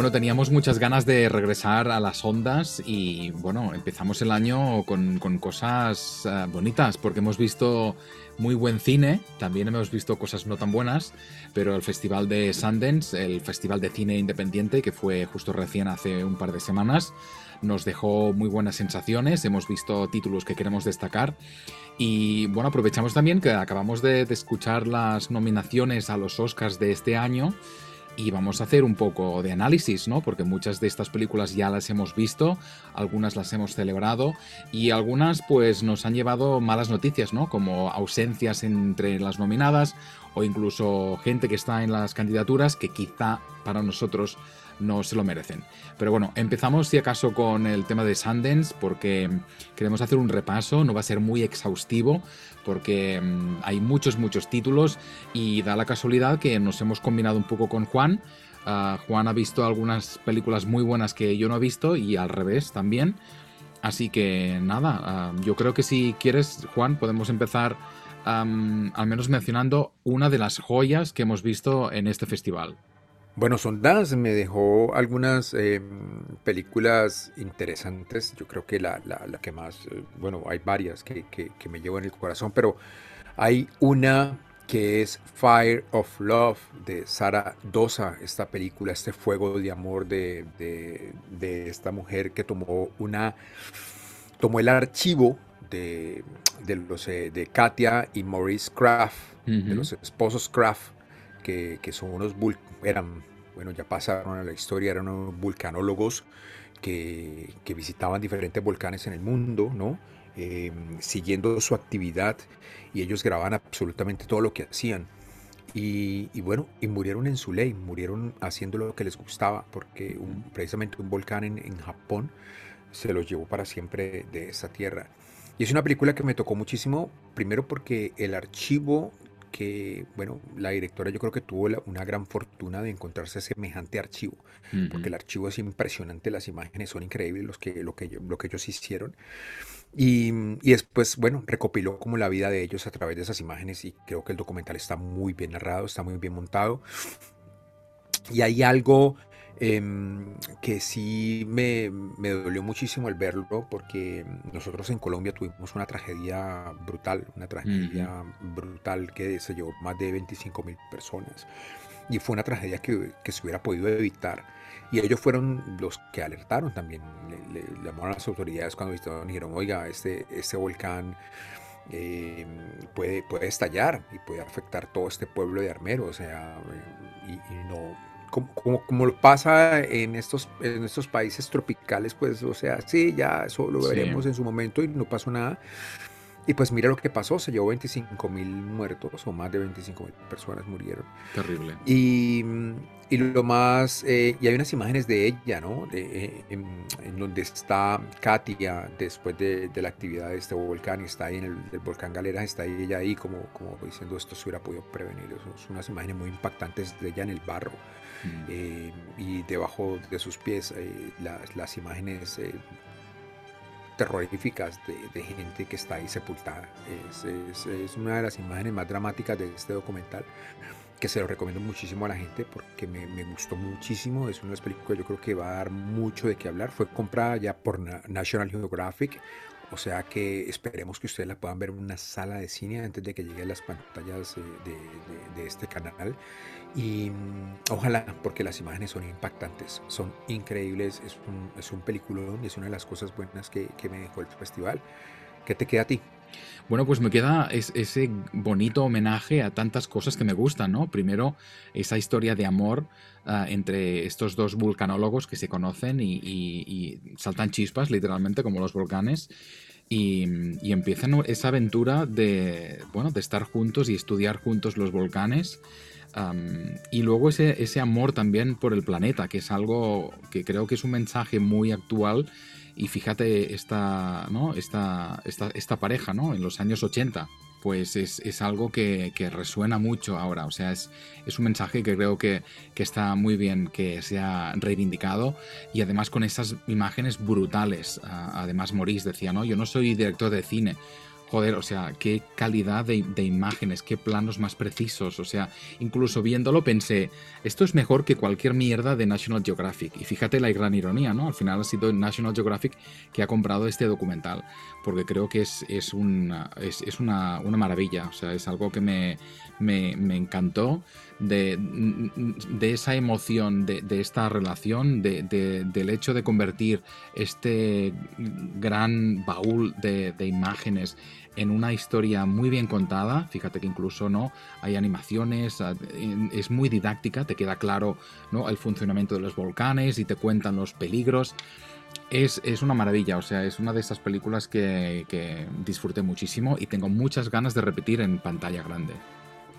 Bueno, teníamos muchas ganas de regresar a las ondas y bueno, empezamos el año con, cosas eh, bonitas porque hemos visto muy buen cine, también hemos visto cosas no tan buenas, pero el Festival de Sundance, el Festival de Cine Independiente, que fue justo recién hace un par de semanas, nos dejó muy buenas sensaciones, hemos visto títulos que queremos destacar y bueno, aprovechamos también que acabamos de escuchar las nominaciones a los Oscars de este año y vamos a hacer un poco de análisis, ¿no? Porque muchas de estas películas ya las hemos visto, algunas las hemos celebrado y algunas pues nos han llevado malas noticias, ¿no? Como ausencias entre las nominadas o incluso gente que está en las candidaturas que quizá para nosotros no se lo merecen. Pero bueno, empezamos si acaso con el tema de Sundance porque queremos hacer un repaso, no va a ser muy exhaustivo, porque mm, hay muchos, muchos títulos y da la casualidad que nos hemos combinado un poco con Juan. Ah, Juan ha visto algunas películas muy buenas que yo no he visto y al revés también. Así que nada, ah, yo creo que si quieres, Juan, podemos empezar al menos mencionando una de las joyas que hemos visto en este festival. Bueno, Sondas me dejó algunas em, películas interesantes. Yo creo que la, que más, eh, bueno, hay varias que, me llevo en el corazón, pero hay una que es Fire of Love de Sara Dosa, esta película, este fuego de amor de, esta mujer que tomó una tomó el archivo de, los eh, de Katia y Maurice Kraft, de los esposos Kraft, que, son unos eran, bueno, ya pasaron a la historia, eran unos vulcanólogos que, visitaban diferentes volcanes en el mundo, ¿no? Em, siguiendo su actividad y ellos grababan absolutamente todo lo que hacían. Y, bueno, y murieron en su ley, murieron haciendo lo que les gustaba, porque precisamente un volcán en, en, Japón se los llevó para siempre de esa tierra. Y es una película que me tocó muchísimo, primero porque el archivo que, bueno, la directora yo creo que tuvo una gran fortuna de encontrarse semejante archivo, porque el archivo es impresionante, las imágenes son increíbles los que, lo, que, lo que ellos hicieron. Y, y, después, bueno, recopiló como la vida de ellos a través de esas imágenes y creo que el documental está muy bien narrado, está muy bien montado. Y hay algo Em, que sí me, me, dolió muchísimo el verlo porque nosotros en Colombia tuvimos una tragedia brutal, una tragedia brutal que se llevó más de 25 mil personas y fue una tragedia que, que, se hubiera podido evitar. Y ellos fueron los que alertaron también, le, llamaron a las autoridades cuando visitaron y dijeron, oiga, este, este volcán em, puede, puede estallar y puede afectar todo este pueblo de Armero, o sea, y, y no, como, como, lo pasa en estos, en estos países tropicales, pues, o sea, sí, ya eso lo veremos en su momento y no pasó nada. Y pues mira lo que pasó, se llevó 25 mil muertos o más de 25 mil personas murieron. Terrible. Y, y lo más, eh, y hay unas imágenes de ella, ¿no? De, en, donde está Katia después de, de, la actividad de este volcán está ahí en el, volcán Galeras, está ahí ella ahí como, como diciendo esto se hubiera podido prevenir. son unas imágenes muy impactantes de ella en el barro. Eh, y debajo de sus pies eh, las, imágenes eh, terroríficas de, gente que está ahí sepultada. Es, una de las imágenes más dramáticas de este documental que se lo recomiendo muchísimo a la gente porque me, gustó muchísimo. Es una de las películas que yo creo que va a dar mucho de qué hablar. Fue comprada ya por National Geographic. O sea que esperemos que ustedes la puedan ver en una sala de cine antes de que lleguen las pantallas de, de este canal. Y mm, ojalá, porque las imágenes son impactantes, son increíbles, es un, es un peliculón y es una de las cosas buenas que, que, me dejó el festival. ¿Qué te queda a ti? Bueno, pues me queda ese bonito homenaje a tantas cosas que me gustan, ¿no? Primero, esa historia de amor ah, entre estos dos vulcanólogos que se conocen y, saltan chispas, literalmente, como los volcanes. Y, y, empiezan esa aventura de, bueno, de estar juntos y estudiar juntos los volcanes y luego ese, ese amor también por el planeta, que es algo que creo que es un mensaje muy actual. Y fíjate esta, ¿no? esta, esta, esta pareja ¿no? en los años 80, pues es, es algo que, que, resuena mucho ahora. O sea, es, es un mensaje que creo que, que, está muy bien que sea reivindicado y además con esas imágenes brutales. Además, Maurice decía, ¿no? Yo no soy director de cine, joder, o sea, qué calidad de, imágenes, qué planos más precisos, o sea, incluso viéndolo pensé, esto es mejor que cualquier mierda de National Geographic. Y fíjate la gran ironía, ¿no? Al final ha sido National Geographic que ha comprado este documental, porque creo que es, es, una, es, una, maravilla, o sea, es algo que me, me, encantó de, de, esa emoción, de, esta relación, del hecho de convertir este gran baúl de, imágenes en una historia muy bien contada. Fíjate que incluso no hay animaciones, es muy didáctica, te queda claro ¿no? el funcionamiento de los volcanes y te cuentan los peligros. Es, una maravilla, o sea, es una de esas películas que, que disfruté muchísimo y tengo muchas ganas de repetir en pantalla grande.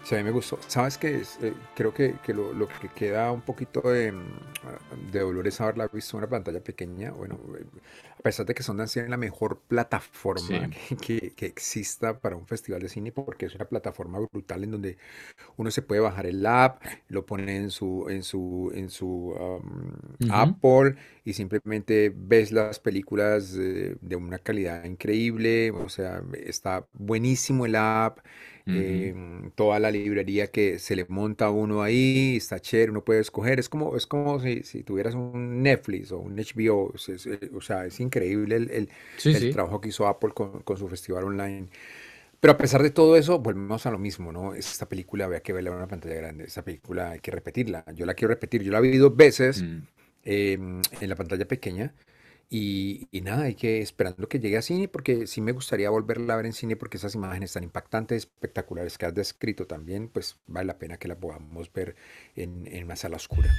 Sí, a mí me gustó. ¿Sabes qué? Eh, creo que, lo, que queda un poquito de, de dolor es haberla visto en una pantalla pequeña. Bueno, a pesar de que Sundance es la mejor plataforma que, que, exista para un festival de cine, porque es una plataforma brutal en donde uno se puede bajar el app, lo pone en su, en su, en su Apple y simplemente ves las películas de, de una calidad increíble. O sea, está buenísimo el app. Em, toda la librería que se le monta a uno ahí, está chévere, uno puede escoger, es como, es como si, si tuvieras un Netflix o un HBO, eh, o sea, es increíble el, el, trabajo que hizo Apple con, con, su festival online. Pero a pesar de todo eso, volvemos a lo mismo, ¿no? Esta película había que verla en una pantalla grande, esta película hay que repetirla, yo la quiero repetir, yo la vi dos veces em, en la pantalla pequeña y, nada, hay que esperando que llegue a cine porque sí me gustaría volverla a ver en cine porque esas imágenes tan impactantes, espectaculares que has descrito también, pues vale la pena que la podamos ver en, en una sala oscura.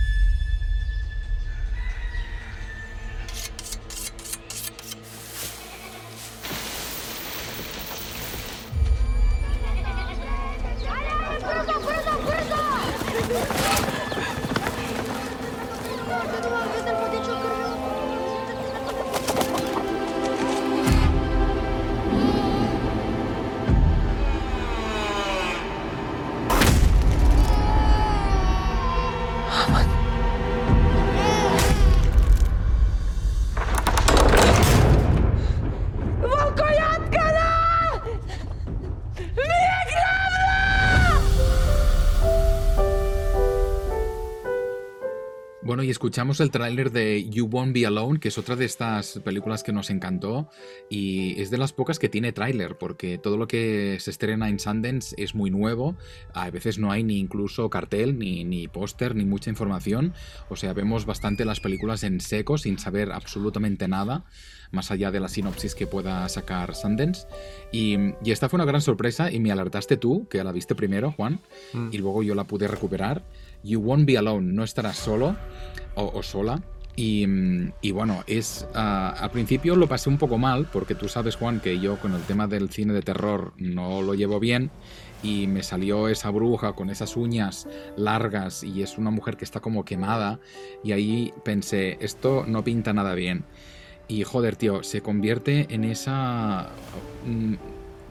Escuchamos el tráiler de You Won't Be Alone, que es otra de estas películas que nos encantó y es de las pocas que tiene tráiler, porque todo lo que se estrena en Sundance es muy nuevo, a veces no hay ni incluso cartel, ni, ni póster, ni mucha información, o sea, vemos bastante las películas en seco, sin saber absolutamente nada más allá de la sinopsis que pueda sacar Sundance. Y, esta fue una gran sorpresa y me alertaste tú, que la viste primero, Juan, mm. y luego yo la pude recuperar. You won't be alone, no estarás solo o, sola. Y, bueno, es ah, al principio lo pasé un poco mal, porque tú sabes, Juan, que yo con el tema del cine de terror no lo llevo bien. Y me salió esa bruja con esas uñas largas y es una mujer que está como quemada. Y ahí pensé, esto no pinta nada bien. Y joder, tío, se convierte en esa mm,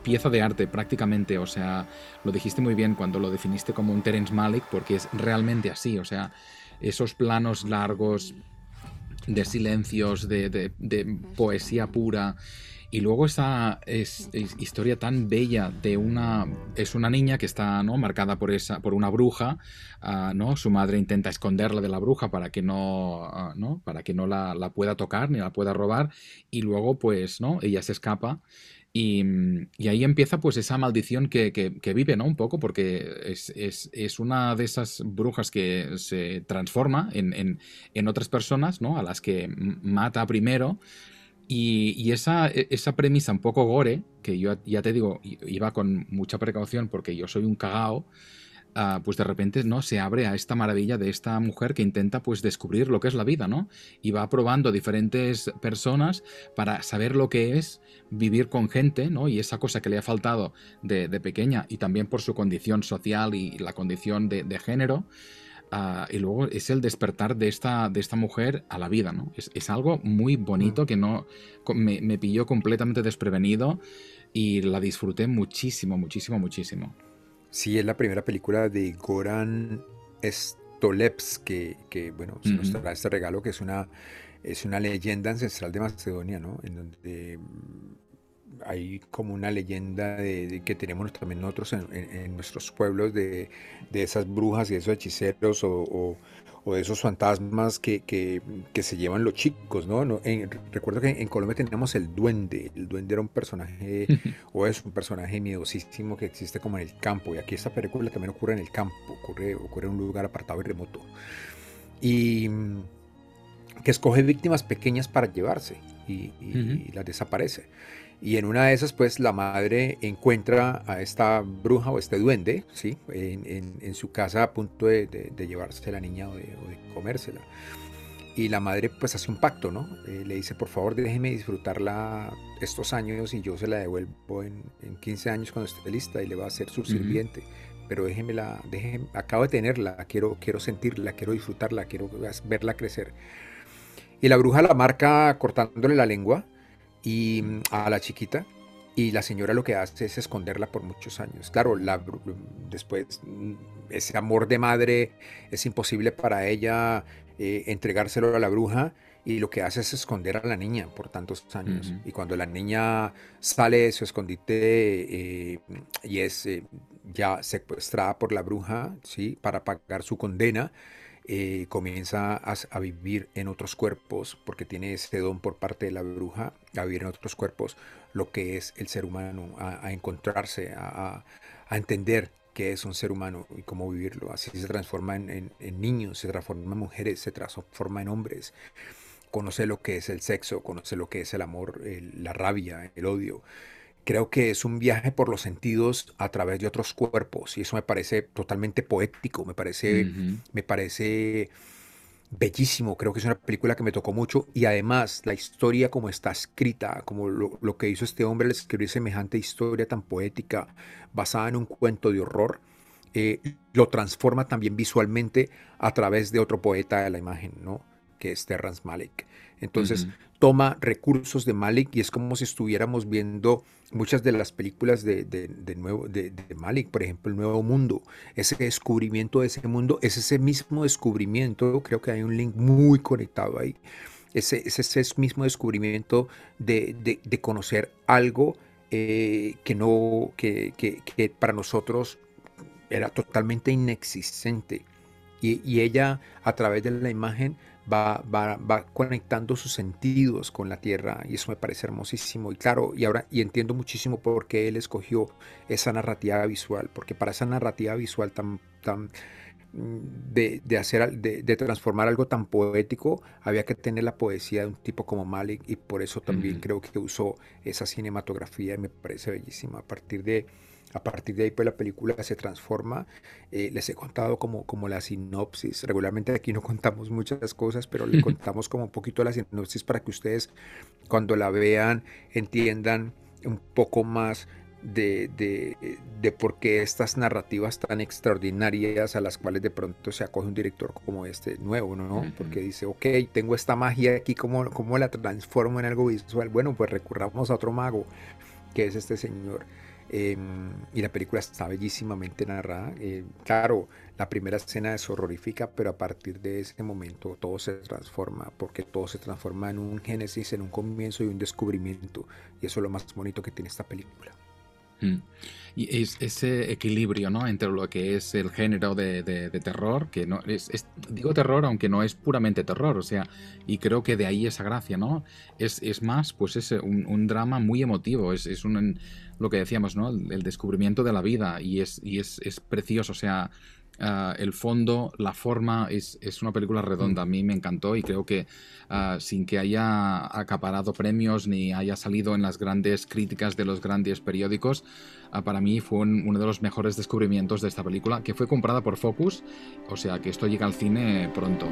pieza de arte prácticamente. O sea, lo dijiste muy bien cuando lo definiste como un Terence Malick, porque es realmente así. O sea, esos planos largos de silencios, de, poesía pura. Y luego esa es, historia tan bella de una. Es una niña que está ¿no? marcada por, esa, por una bruja. Ah, ¿no? Su madre intenta esconderla de la bruja para que no, ah, ¿no? Para que no la, la, pueda tocar ni la pueda robar. Y luego, pues, ¿no? Ella se escapa Mm, y, ahí empieza pues esa maldición que, que, vive, ¿no? Un poco, porque es, es, es, una de esas brujas que se transforma en, en, en, otras personas, ¿no? A las que mata primero. Y, esa, e, esa, premisa un poco gore, que yo ya te digo, iba con mucha precaución porque yo soy un cagao, Ah, pues de repente no se abre a esta maravilla de esta mujer que intenta pues descubrir lo que es la vida, ¿no? Y va probando diferentes personas para saber lo que es vivir con gente, ¿no? Y esa cosa que le ha faltado de, pequeña y también por su condición social y la condición de, género. Ah, y luego es el despertar de esta, de esta mujer a la vida, ¿no? Es, algo muy bonito mm. que no me, me pilló completamente desprevenido y la disfruté muchísimo, muchísimo, muchísimo. Sí, es la primera película de Goran Stolevs que, bueno, se nos trae este regalo que es una, es una leyenda ancestral de Macedonia, ¿no? En donde hay como una leyenda de, que tenemos también nosotros en, nuestros pueblos de, esas brujas y esos hechiceros o, de esos fantasmas que, se llevan los chicos, ¿no? recuerdo que en Colombia teníamos el duende. El duende era un personaje, o es un personaje miedosísimo que existe como en el campo. Y aquí esta película también ocurre en el campo, ocurre, ocurre en un lugar apartado y remoto. Y mm, que escoge víctimas pequeñas para llevarse y, las desaparece. Y en una de esas, pues la madre encuentra a esta bruja o este duende, ¿sí? En, su casa a punto de, llevarse a la niña o de, comérsela. Y la madre pues hace un pacto, ¿no? Eh, le dice, por favor, déjeme disfrutarla estos años y yo se la devuelvo en, 15 años cuando esté lista y le va a ser su sirviente. Pero déjemela, déjeme, acabo de tenerla, quiero, quiero sentirla, quiero disfrutarla, quiero verla crecer. Y la bruja la marca cortándole la lengua y mm, a la chiquita y la señora lo que hace es esconderla por muchos años. Claro, la, después mm, ese amor de madre es imposible para ella eh, entregárselo a la bruja y lo que hace es esconder a la niña por tantos años. Y cuando la niña sale de su escondite eh, y es eh, ya secuestrada por la bruja, ¿sí? Para pagar su condena, eh, comienza a, vivir en otros cuerpos, porque tiene ese don por parte de la bruja, a vivir en otros cuerpos lo que es el ser humano, a, encontrarse, a, entender qué es un ser humano y cómo vivirlo. Así se transforma en, niños, se transforma en mujeres, se transforma en hombres. Conoce lo que es el sexo, conoce lo que es el amor, la rabia, el odio creo que es un viaje por los sentidos a través de otros cuerpos y eso me parece totalmente poético, me parece, me parece bellísimo, creo que es una película que me tocó mucho y además la historia como está escrita, como lo, que hizo este hombre al escribir semejante historia tan poética basada en un cuento de horror, eh, lo transforma también visualmente a través de otro poeta de la imagen, ¿no? Que es Terrence Malick. Entonces, toma recursos de Malik y es como si estuviéramos viendo muchas de las películas de, nuevo, de, Malik, por ejemplo, El Nuevo Mundo. Ese descubrimiento de ese mundo es ese mismo descubrimiento, creo que hay un link muy conectado ahí. Ese, ese mismo descubrimiento de, conocer algo eh, que, no, que, que, para nosotros era totalmente inexistente. Y, y ella, a través de la imagen, va, va, conectando sus sentidos con la tierra y eso me parece hermosísimo. Y claro, y ahora y entiendo muchísimo por qué él escogió esa narrativa visual, porque para esa narrativa visual tan, tan mm, de, de hacer, de, de, transformar algo tan poético, había que tener la poesía de un tipo como Malik y por eso también creo que usó esa cinematografía y me parece bellísima. A partir de a partir de ahí, pues la película se transforma. Eh, les he contado como, como la sinopsis. Regularmente aquí no contamos muchas cosas, pero le contamos como un poquito la sinopsis para que ustedes cuando la vean entiendan un poco más de, de, por qué estas narrativas tan extraordinarias a las cuales de pronto se acoge un director como este nuevo, ¿no? Porque dice, ok, tengo esta magia aquí, ¿cómo, ¿cómo la transformo en algo visual? Bueno, pues recurramos a otro mago, que es este señor. Em, y la película está bellísimamente narrada. Eh, claro, la primera escena es horrorífica, pero a partir de ese momento todo se transforma, porque todo se transforma en un génesis, en un comienzo y un descubrimiento. Y eso es lo más bonito que tiene esta película. Y es ese equilibrio, ¿no? Entre lo que es el género de, terror, que no es, digo terror, aunque no es puramente terror, o sea, y creo que de ahí esa gracia, ¿no? Es, es más, pues es un, drama muy emotivo, es, es un, lo que decíamos, ¿no? El, descubrimiento de la vida y es, y es, es precioso, o sea, Ah, el fondo, la forma, es, una película redonda. A mí me encantó y creo que ah, sin que haya acaparado premios ni haya salido en las grandes críticas de los grandes periódicos, ah, para mí fue uno de los mejores descubrimientos de esta película, que fue comprada por Focus, o sea que esto llega al cine pronto.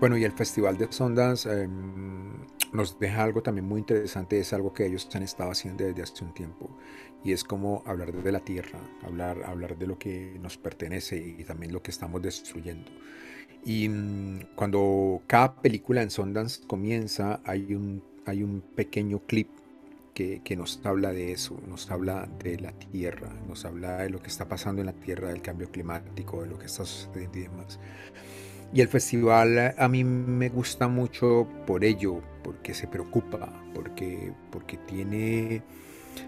Bueno, y el Festival de Sundance, em, nos deja algo también muy interesante, es algo que ellos han estado haciendo desde hace un tiempo, y es como hablar de la tierra, hablar, hablar de lo que nos pertenece y también lo que estamos destruyendo. Y mm, cuando cada película en Sundance comienza, hay un, hay un pequeño clip que, que, nos habla de eso, nos habla de la tierra, nos habla de lo que está pasando en la tierra, del cambio climático, de lo que está sucediendo y demás. Y el festival a mí me gusta mucho por ello, porque se preocupa, porque, porque tiene,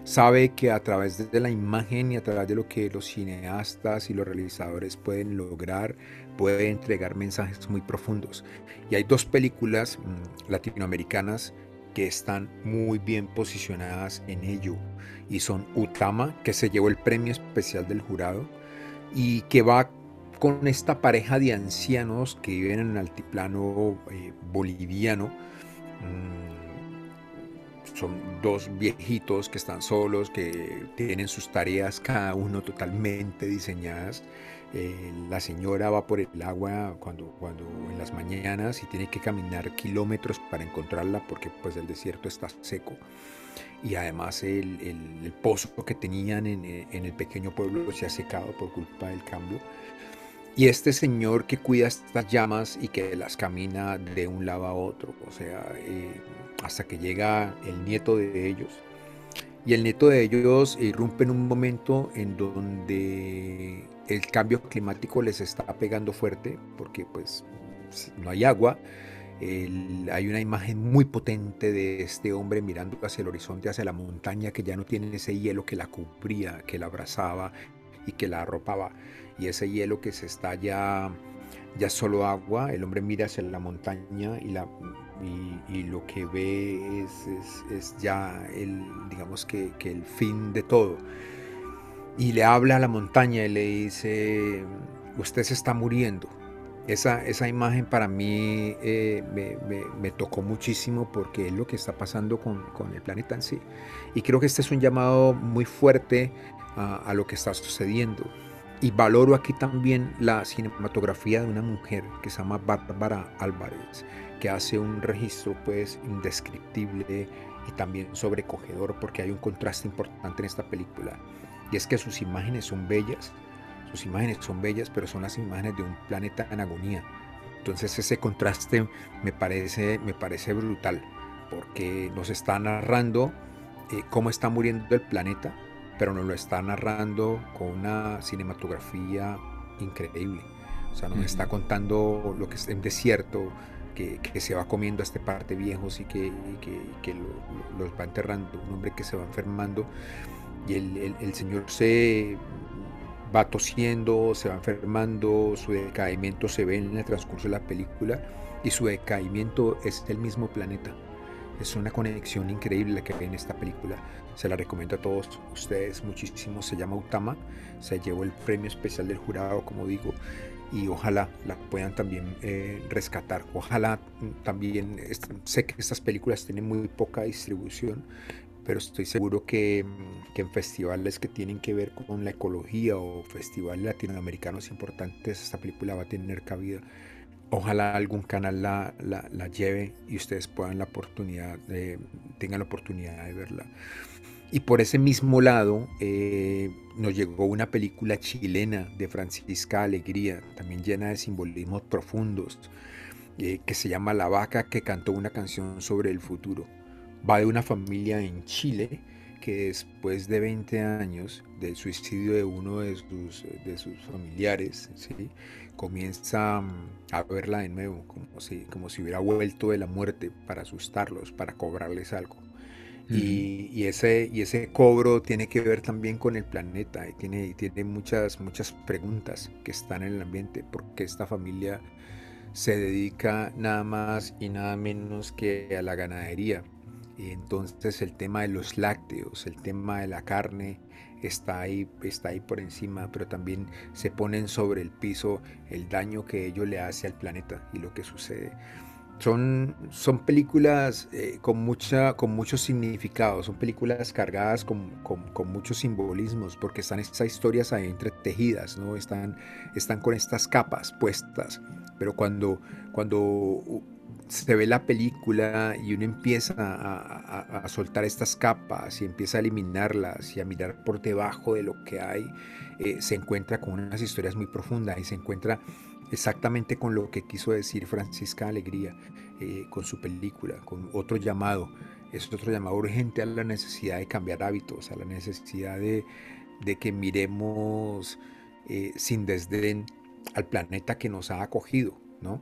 sabe que a través de la imagen y a través de lo que los cineastas y los realizadores pueden lograr, puede entregar mensajes muy profundos. Y hay dos películas mm, latinoamericanas que están muy bien posicionadas en ello y son Utama, que se llevó el premio especial del jurado y que va con esta pareja de ancianos que viven en el altiplano eh, boliviano. Mm, son dos viejitos que están solos, que tienen sus tareas cada uno totalmente diseñadas. Eh, la señora va por el agua cuando, cuando en las mañanas y tiene que caminar kilómetros para encontrarla porque pues el desierto está seco. Y además el, el, pozo que tenían en, en, el pequeño pueblo se ha secado por culpa del cambio y este señor que cuida estas llamas y que las camina de un lado a otro o sea eh, hasta que llega el nieto de ellos y el nieto de ellos irrumpe en un momento en donde el cambio climático les está pegando fuerte porque pues no hay agua. hay una imagen muy potente de este hombre mirando hacia el horizonte, hacia la montaña que ya no tiene ese hielo que la cubría, que la abrazaba y que la arropaba. Y ese hielo que se está ya, ya solo agua, el hombre mira hacia la montaña y, la, y, lo que ve es, es, ya el, digamos que, que el fin de todo y le habla a la montaña y le dice, usted se está muriendo. Esa, esa imagen para mí eh, me, tocó muchísimo porque es lo que está pasando con, el planeta en sí. Y creo que este es un llamado muy fuerte a, lo que está sucediendo. Y valoro aquí también la cinematografía de una mujer que se llama Bárbara Álvarez, que hace un registro pues indescriptible y también sobrecogedor porque hay un contraste importante en esta película y es que sus imágenes son bellas, sus imágenes son bellas, pero son las imágenes de un planeta en agonía. Entonces ese contraste me parece, me parece brutal, porque nos está narrando eh, cómo está muriendo el planeta, pero nos lo está narrando con una cinematografía increíble. O sea, nos está contando lo que es en desierto, que, se va comiendo a este parte viejos y que, que, los va enterrando, un hombre que se va enfermando y el, Señor se va tosiendo, se va enfermando, su decaimiento se ve en el transcurso de la película y su decaimiento es el mismo planeta. Es una conexión increíble la que ve en esta película. Se la recomiendo a todos ustedes muchísimo. Se llama Utama. Se llevó el premio especial del jurado, como digo. Y ojalá la puedan también eh, rescatar. Ojalá también, sé que estas películas tienen muy poca distribución, pero estoy seguro que, que, en festivales que tienen que ver con la ecología o festivales latinoamericanos importantes, esta película va a tener cabida. Ojalá algún canal la, la, la lleve y ustedes puedan la oportunidad tengan la oportunidad de verla. Y por ese mismo lado eh, nos llegó una película chilena de Francisca Alegría, también llena de simbolismos profundos, eh, que se llama La vaca que cantó una canción sobre el futuro va de una familia en Chile que después de 20 años del suicidio de uno de sus, de sus familiares, ¿sí? comienza mm, a verla de nuevo, como si, como si hubiera vuelto de la muerte para asustarlos, para cobrarles algo. Y, ese, y cobro tiene que ver también con el planeta y tiene, muchas, preguntas que están en el ambiente, porque esta familia se dedica nada más y nada menos que a la ganadería entonces el tema de los lácteos, el tema de la carne está ahí, está ahí por encima, pero también se ponen sobre el piso el daño que ello le hace al planeta y lo que sucede. Son, son películas eh, con, mucha, con muchos significados, son películas cargadas con, con, muchos simbolismos, porque están estas historias ahí entretejidas, ¿no? están, están con estas capas puestas, pero cuando, cuando se ve la película y uno empieza a, soltar estas capas y empieza a eliminarlas y a mirar por debajo de lo que hay, eh, se encuentra con unas historias muy profundas y se encuentra exactamente con lo que quiso decir Francisca Alegría eh, con su película, con otro llamado. Es otro llamado urgente a la necesidad de cambiar hábitos, a la necesidad de, que miremos eh, sin desdén al planeta que nos ha acogido, ¿no?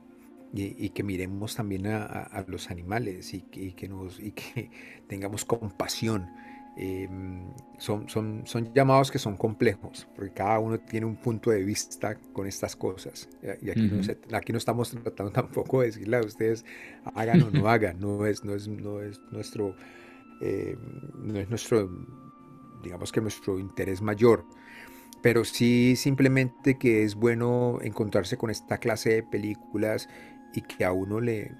y, que miremos también a, los animales y, que nos, y que tengamos compasión. Em, son, son, son llamados que son complejos, porque cada uno tiene un punto de vista con estas cosas. Y aquí, no, aquí no estamos tratando tampoco de decirle a ustedes hagan o no hagan, no es, no es, no es nuestro, em, no es nuestro, digamos que nuestro interés mayor. Pero sí simplemente que es bueno encontrarse con esta clase de películas y que a uno le,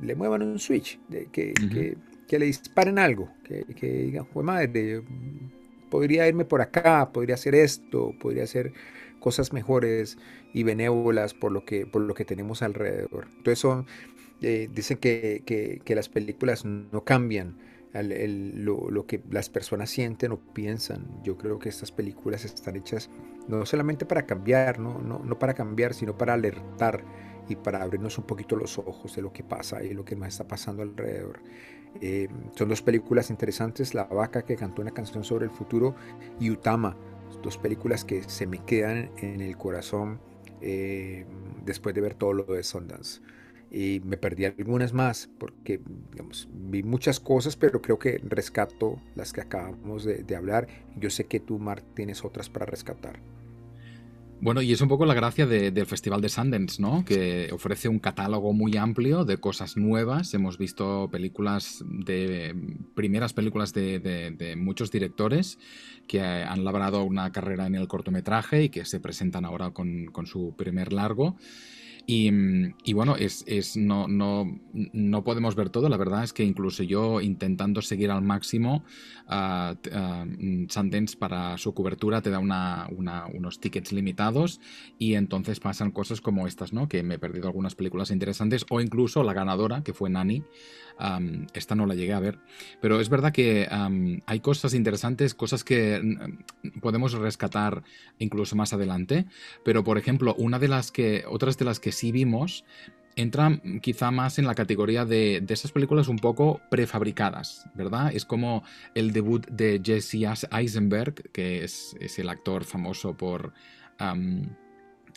le, muevan un switch, de que, que, le disparen algo, que, que digan, madre, podría irme por acá, podría hacer esto, podría hacer cosas mejores y benévolas por lo que, por lo que tenemos alrededor. Entonces son, eh, dicen que, que, las películas no cambian lo, lo, que las personas sienten o piensan. Yo creo que estas películas están hechas no solamente para cambiar, no, no, no para cambiar, sino para alertar y para abrirnos un poquito los ojos de lo que pasa y lo que nos está pasando alrededor. Eh, son dos películas interesantes, La vaca que cantó una canción sobre el futuro y Utama, dos películas que se me quedan en el corazón eh, después de ver todo lo de Sundance. Y me perdí algunas más porque digamos, vi muchas cosas, pero creo que rescato las que acabamos de, de hablar. Yo sé que tú, Mar, tienes otras para rescatar. Bueno, y es un poco la gracia del Festival de Sundance, ¿no? Que ofrece un catálogo muy amplio de cosas nuevas. Hemos visto películas de. primeras películas de, muchos directores que han labrado una carrera en el cortometraje y que se presentan ahora con, con su primer largo. Mm, y, bueno, es, es no, no, no, podemos ver todo. La verdad es que incluso yo intentando seguir al máximo, uh, Sundance para su cobertura te da unos tickets limitados y entonces pasan cosas como estas, ¿no? Que me he perdido algunas películas interesantes o incluso la ganadora, que fue Nani. Esta no la llegué a ver. Pero es verdad que hay cosas interesantes, cosas que mm, podemos rescatar incluso más adelante. Pero, por ejemplo, una de las que, otras de las que sí vimos entra quizá más en la categoría de, esas películas un poco prefabricadas, ¿verdad? Es como el debut de Jesse Eisenberg, que es, el actor famoso por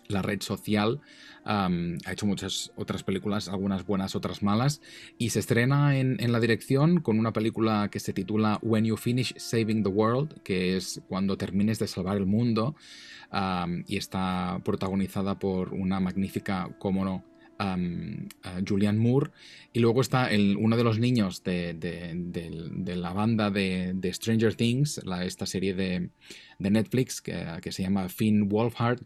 la red social. ha hecho muchas otras películas, algunas buenas, otras malas. Y se estrena en, en, la dirección con una película que se titula When You Finish Saving the World, que es cuando termines de salvar el mundo y está protagonizada por una magnífica, como no, Julianne Moore. Y luego está el, uno de los niños de, la banda de, Stranger Things, la, esta serie de, de Netflix que, se llama Finn Wolfhard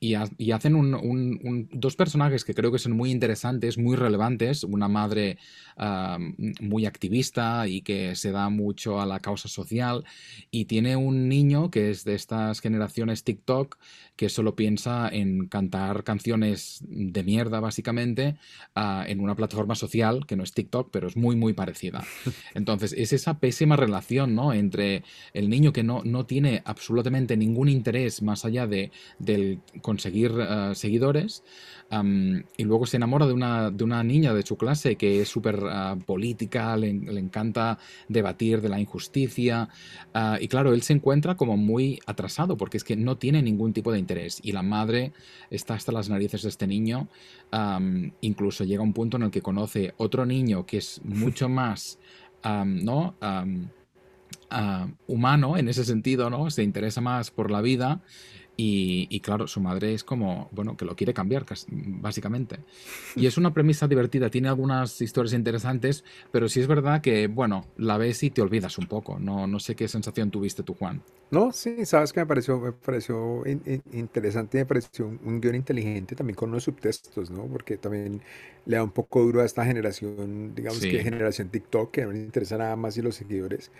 y, hacen dos personajes que creo que son muy interesantes, muy relevantes, una madre muy activista y que se da mucho a la causa social y tiene un niño que es de estas generaciones TikTok que solo piensa en cantar canciones de mierda básicamente en una plataforma social que no es TikTok pero es muy muy parecida. Entonces es esa pésima relación ¿no? entre el niño que no, no tiene tiene absolutamente ningún interés más allá de, del conseguir eh, seguidores y luego se enamora de una, de una niña de su clase que es súper ah, política, le, encanta debatir de la injusticia ah, y claro, él se encuentra como muy atrasado porque es que no tiene ningún tipo de interés y la madre está hasta las narices de este niño, incluso llega un punto en el que conoce otro niño que es mucho más... ¿no? Ah, humano en ese sentido, ¿no? Se interesa más por la vida y, claro, su madre es como, bueno, que lo quiere cambiar, básicamente. Y es una premisa divertida, tiene algunas historias interesantes, pero sí es verdad que, bueno, la ves y te olvidas un poco. No, no sé qué sensación tuviste tú, Juan. No, sí, sabes que me pareció, me pareció interesante, me pareció un, guion inteligente también con unos subtextos, ¿no? Porque también le da un poco duro a esta generación, digamos que generación TikTok, que no le interesa nada más y los seguidores.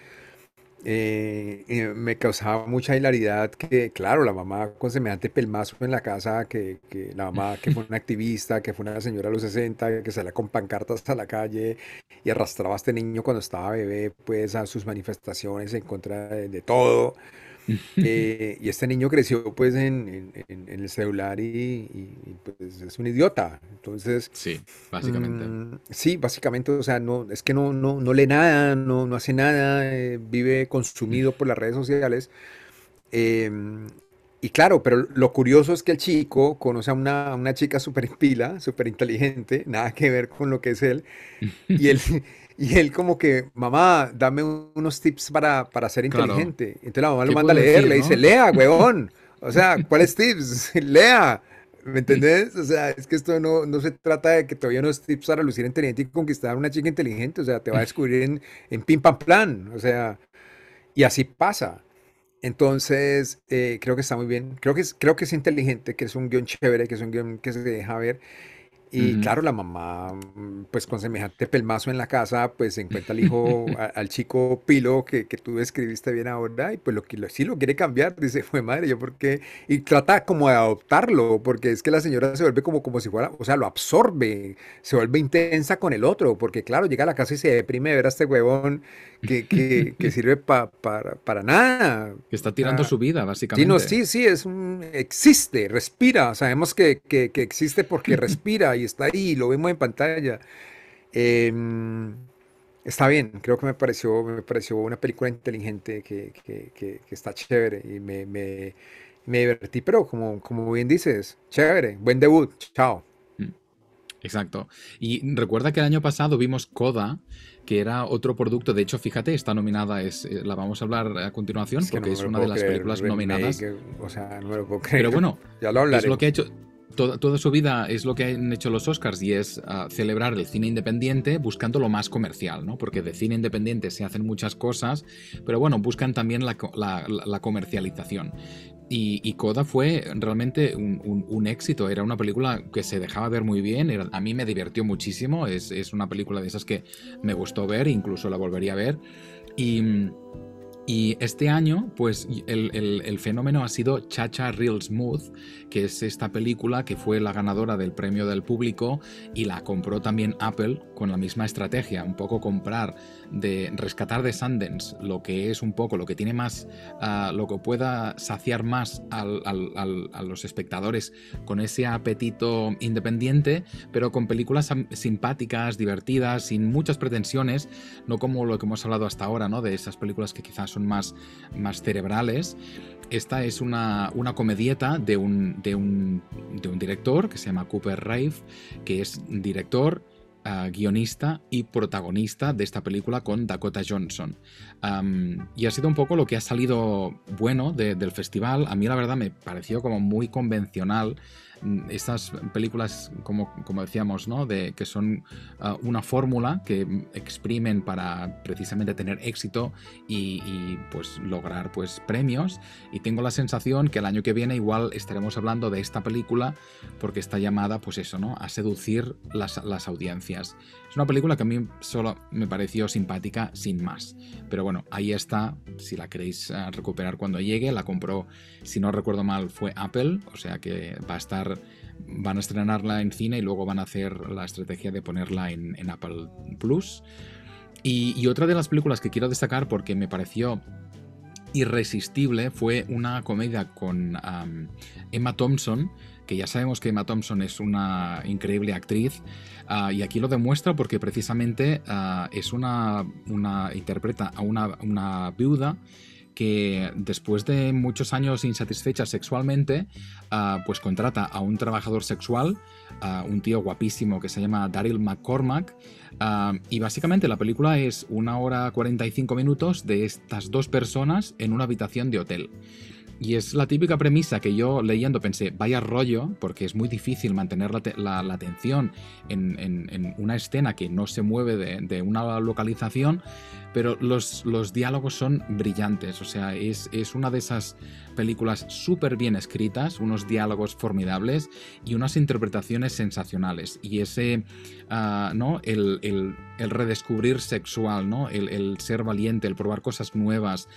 Eh, me causaba mucha hilaridad que, claro, la mamá con semejante pelmazo en la casa, que, que, la mamá que fue una activista, que fue una señora a los 60, que salía con pancartas a la calle y arrastraba a este niño cuando estaba bebé, pues a sus manifestaciones en contra de todo. Eh, y este niño creció pues en, el celular y, pues es un idiota. Entonces... Sí, básicamente. Mm, sí, básicamente, o sea, no, es que no, no, no lee nada, no, no hace nada, eh, vive consumido por las redes sociales. Em, y claro, pero lo curioso es que el chico conoce a una, una chica súper pila, súper inteligente, nada que ver con lo que es él. Y él, y él como que, mamá, dame unos tips para, para ser inteligente. Entonces la mamá lo manda a leer, le dice, lea, huevón. O sea, ¿cuáles tips? lea. ¿Me entendés? O sea, es que esto no, no se trata de que te doy unos tips para lucir inteligente y conquistar a una chica inteligente. O sea, te va a descubrir en, en pim pam plan. O sea, y así pasa. Entonces, eh, creo que está muy bien. Creo que, es, creo que es inteligente, que es un guion chévere, que es un guion que se deja ver. Y claro, la mamá, mm, pues con semejante pelmazo en la casa, pues encuentra al hijo, al chico Pilo que, que, tú describiste bien ahora, y pues lo que sí lo quiere cambiar, dice, fue madre, yo por qué, y trata como de adoptarlo, porque es que la señora se vuelve como, como si fuera, o sea, lo absorbe, se vuelve intensa con el otro, porque claro, llega a la casa y se deprime de ver a este huevón que, que, que sirve para, para nada. Que está tirando su vida, básicamente. Sí, no, sí, sí, es un, existe, respira, sabemos que, que existe porque respira y está ahí, lo vemos en pantalla. Em, está bien, creo que me pareció, me pareció una película inteligente que, que, que, está chévere y me, me, me, divertí, pero como, como bien dices, chévere, buen debut, chao. Exacto. Y recuerda que el año pasado vimos Coda, que era otro producto. De hecho, fíjate, está nominada, es, eh, la vamos a hablar a continuación, porque es una de las películas nominadas. o sea, no me lo puedo creer. Pero bueno, ya lo es lo que ha hecho toda, su vida es lo que han hecho los Oscars y es ah, celebrar el cine independiente buscando lo más comercial, ¿no? Porque de cine independiente se hacen muchas cosas, pero bueno, buscan también la, comercialización. Y, Coda fue realmente un, éxito. Era una película que se dejaba ver muy bien. a mí me divirtió muchísimo. Es, una película de esas que me gustó ver, incluso la volvería a ver. Y y este año, pues el, fenómeno ha sido Chacha Real Smooth, que es esta película que fue la ganadora del premio del público y la compró también Apple con la misma estrategia, un poco comprar, de rescatar de Sundance lo que es un poco, lo que tiene más, ah, lo que pueda saciar más a los espectadores con ese apetito independiente, pero con películas simpáticas, divertidas, sin muchas pretensiones, no como lo que hemos hablado hasta ahora, ¿no? De esas películas que quizás más, más cerebrales. Esta es una, una comedieta de un, de, un, de un director que se llama Cooper Raiff, que es director, ah, guionista y protagonista de esta película con Dakota Johnson. y ha sido un poco lo que ha salido bueno del festival. A mí la verdad me pareció como muy convencional estas películas, como, como decíamos, ¿no? de, que son ah, una fórmula que exprimen para precisamente tener éxito y, pues lograr pues premios. Y tengo la sensación que el año que viene igual estaremos hablando de esta película porque está llamada, pues eso, ¿no? a seducir las, las audiencias. Es una película que a mí solo me pareció simpática sin más. Pero bueno, ahí está, si la queréis ah, recuperar cuando llegue, la compró, si no recuerdo mal, fue Apple, o sea que va a estar van a estrenarla en cine y luego van a hacer la estrategia de ponerla en, Apple Plus. Y, otra de las películas que quiero destacar porque me pareció irresistible fue una comedia con Emma Thompson, que ya sabemos que Emma Thompson es una increíble actriz, ah, y aquí lo demuestra porque precisamente ah, es una, una, interpreta a una, una viuda que después de muchos años insatisfecha sexualmente, ah, pues contrata a un trabajador sexual, un tío guapísimo que se llama Daryl McCormack, y básicamente la película es una hora 45 minutos de estas dos personas en una habitación de hotel. Y es la típica premisa que yo leyendo pensé, vaya rollo, porque es muy difícil mantener la, atención en, una escena que no se mueve de, una localización, pero los, los, diálogos son brillantes, o sea, es, es una de esas películas súper bien escritas, unos diálogos formidables y unas interpretaciones sensacionales. Y ese ah, ¿no? El, redescubrir sexual, ¿no? El, ser valiente, el probar cosas nuevas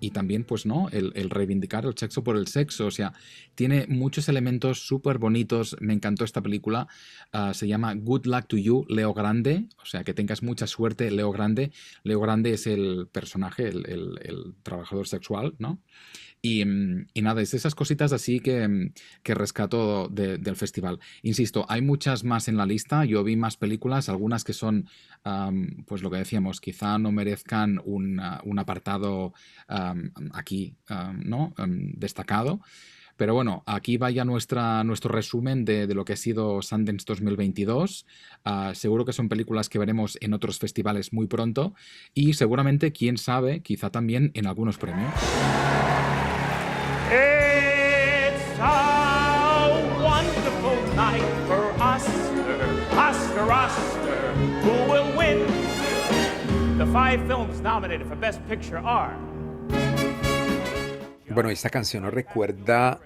y también, pues, ¿no? El, reivindicar el sexo por el sexo. O sea, tiene muchos elementos súper bonitos. Me encantó esta película. Ah, se llama Good Luck to You, Leo Grande. O sea, que tengas mucha suerte, Leo Grande. Leo Grande es el personaje, el, trabajador sexual, ¿no? Mm, y, nada, es esas cositas así que, mm, que rescato del festival. Insisto, hay muchas más en la lista. Yo vi más películas, algunas que son, pues lo que decíamos, quizá no merezcan un, apartado aquí, ¿no? destacado. Pero bueno, aquí vaya nuestra, nuestro resumen de, lo que ha sido Sundance 2022. Ah, seguro que son películas que veremos en otros festivales muy pronto y seguramente, quién sabe, quizá también en algunos premios. Bueno, esta canción nos recuerda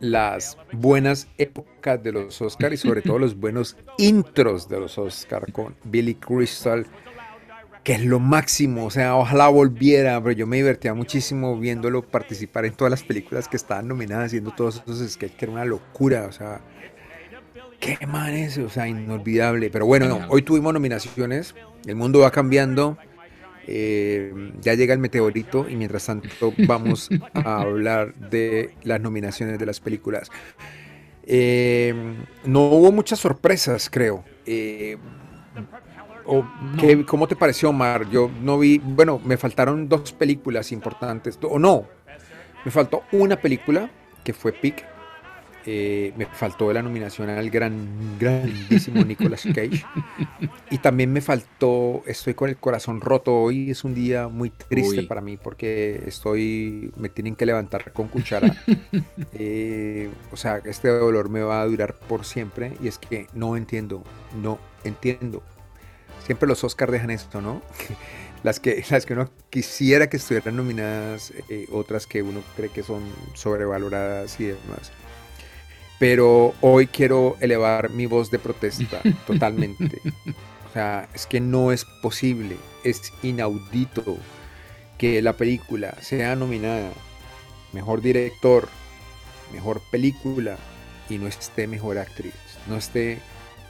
las buenas épocas de los Oscars y sobre todo los buenos intros de los Oscars con Billy Crystal, que es lo máximo. O sea, ojalá volviera, pero yo me divertía muchísimo viéndolo participar en todas las películas que estaban nominadas, haciendo todos esos sketches, que era una locura. O sea, qué man es, o sea, inolvidable. Pero bueno, no, hoy tuvimos nominaciones, el mundo va cambiando. Eh, ya llega el meteorito y mientras tanto vamos a hablar de las nominaciones de las películas. Eh, no hubo muchas sorpresas, creo. Eh, ¿Cómo te pareció, Omar? Yo no vi, bueno, me faltaron dos películas importantes, o no, me faltó una película que fue Pick, eh, me faltó la nominación al gran, grandísimo Nicolas Cage. Y también me faltó, estoy con el corazón roto. Hoy es un día muy triste para mí porque estoy, me tienen que levantar con cuchara. Eh, o sea, este dolor me va a durar por siempre. Y es que no entiendo, no entiendo. Siempre los Oscars dejan esto, ¿no? las que, las que uno quisiera que estuvieran nominadas, eh, otras que uno cree que son sobrevaloradas y demás pero hoy quiero elevar mi voz de protesta totalmente. O sea, es que no es posible, es inaudito que la película sea nominada mejor director, mejor película y no esté mejor actriz, no esté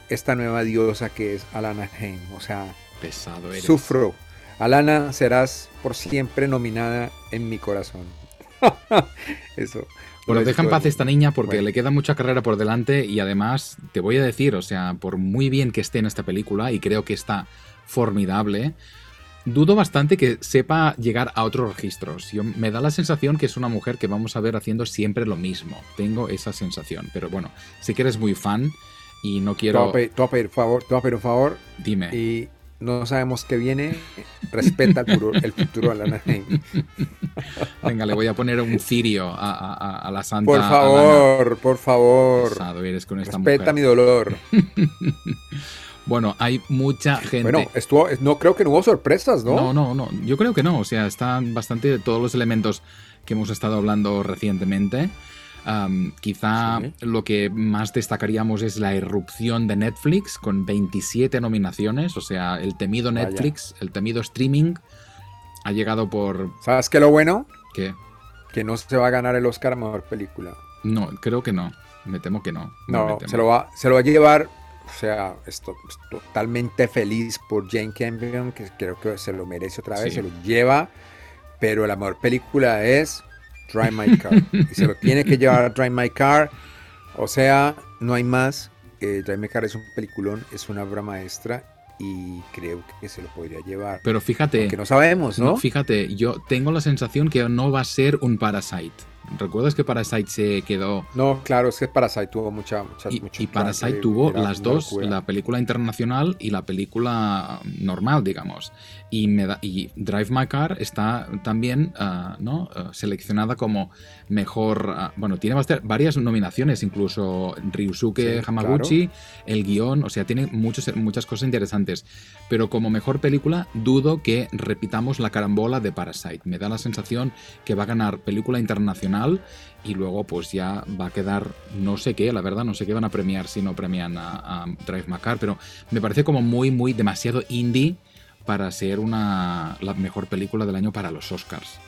esta nueva diosa que es Alana Haim. O sea, pesado sufro. Alana, serás por siempre nominada en mi corazón. Eso. Bueno, deja en paz esta niña porque le queda mucha carrera por delante y además te voy a decir, o sea, por muy bien que esté en esta película y creo que está formidable, dudo bastante que sepa llegar a otros registros. Yo, me da la sensación que es una mujer que vamos a ver haciendo siempre lo mismo. Tengo esa sensación. Pero bueno, si que eres muy fan y no quiero... A pedir, favor, pedir un favor. Dime. Y no sabemos qué viene, respeta el futuro, el futuro a la Venga, le voy a poner un cirio a, la santa. Por favor, por favor. con esta respeta mi dolor. Bueno, hay mucha gente. Bueno, estuvo, no creo que no hubo sorpresas, ¿no? No, no, no. Yo creo que no. O sea, están bastante todos los elementos que hemos estado hablando recientemente quizá lo que más destacaríamos es la irrupción de Netflix con 27 nominaciones, o sea, el temido Netflix, el temido streaming, ha llegado por... ¿Sabes qué lo bueno? ¿Qué? Que no se va a ganar el Oscar a Mejor Película. No, creo que no. Me temo que no. No, se, lo va, se lo va a llevar o sea, estoy totalmente feliz por Jane Campion, que creo que se lo merece otra vez, se lo lleva, pero la mejor película es Drive My Car. y se lo tiene que llevar a Drive My Car. O sea, no hay más. Eh, Drive My Car es un peliculón, es una obra maestra y creo que se lo podría llevar. Pero fíjate. Que no sabemos, ¿no? Fíjate, yo tengo la sensación que no va a ser un Parasite. ¿Recuerdas que Parasite se quedó? No, claro, es que Parasite tuvo mucha, mucha y, y Parasite tuvo las dos, la película internacional y la película normal, digamos. Y, me da, y Drive My Car está también uh, ¿no? Uh, seleccionada como mejor. Uh, bueno, tiene varias nominaciones, incluso Ryusuke Hamaguchi, el guion, o sea, tiene muchos, muchas cosas interesantes. Pero como mejor película, dudo que repitamos la carambola de Parasite. Me da la sensación que va a ganar película internacional y luego pues ya va a quedar no sé qué, la verdad, no sé qué van a premiar si no premian a, Drive My Car, pero me parece como muy, muy demasiado indie para ser una, la mejor película del año para los Oscars.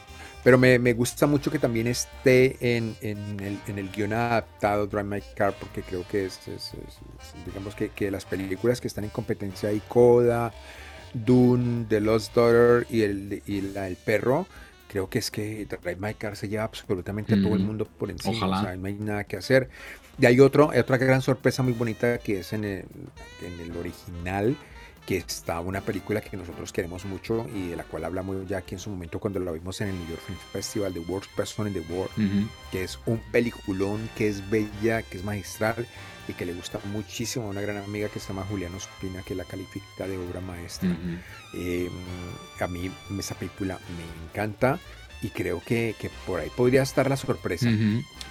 Pero me, gusta mucho que también esté en, el, en, guion adaptado Drive My Car, porque creo que es, digamos que, las películas que están en competencia ahí, Coda, Dune, The Lost Daughter y el, y la, el perro, creo que es que Drive My Car se lleva absolutamente a todo el mundo por encima. Ojalá. O sea, no hay nada que hacer. Y hay otro, otra gran sorpresa muy bonita que es en el, en el original que está una película que nosotros queremos mucho y de la cual hablamos ya aquí en su momento cuando la vimos en el New York Film Festival, The Worst Person in the World, que es un peliculón, que es bella, que es magistral y que le gusta muchísimo a una gran amiga que se llama Juliana Ospina, que la califica de obra maestra. Em, a mí esa película me encanta y creo que, que por ahí podría estar la sorpresa.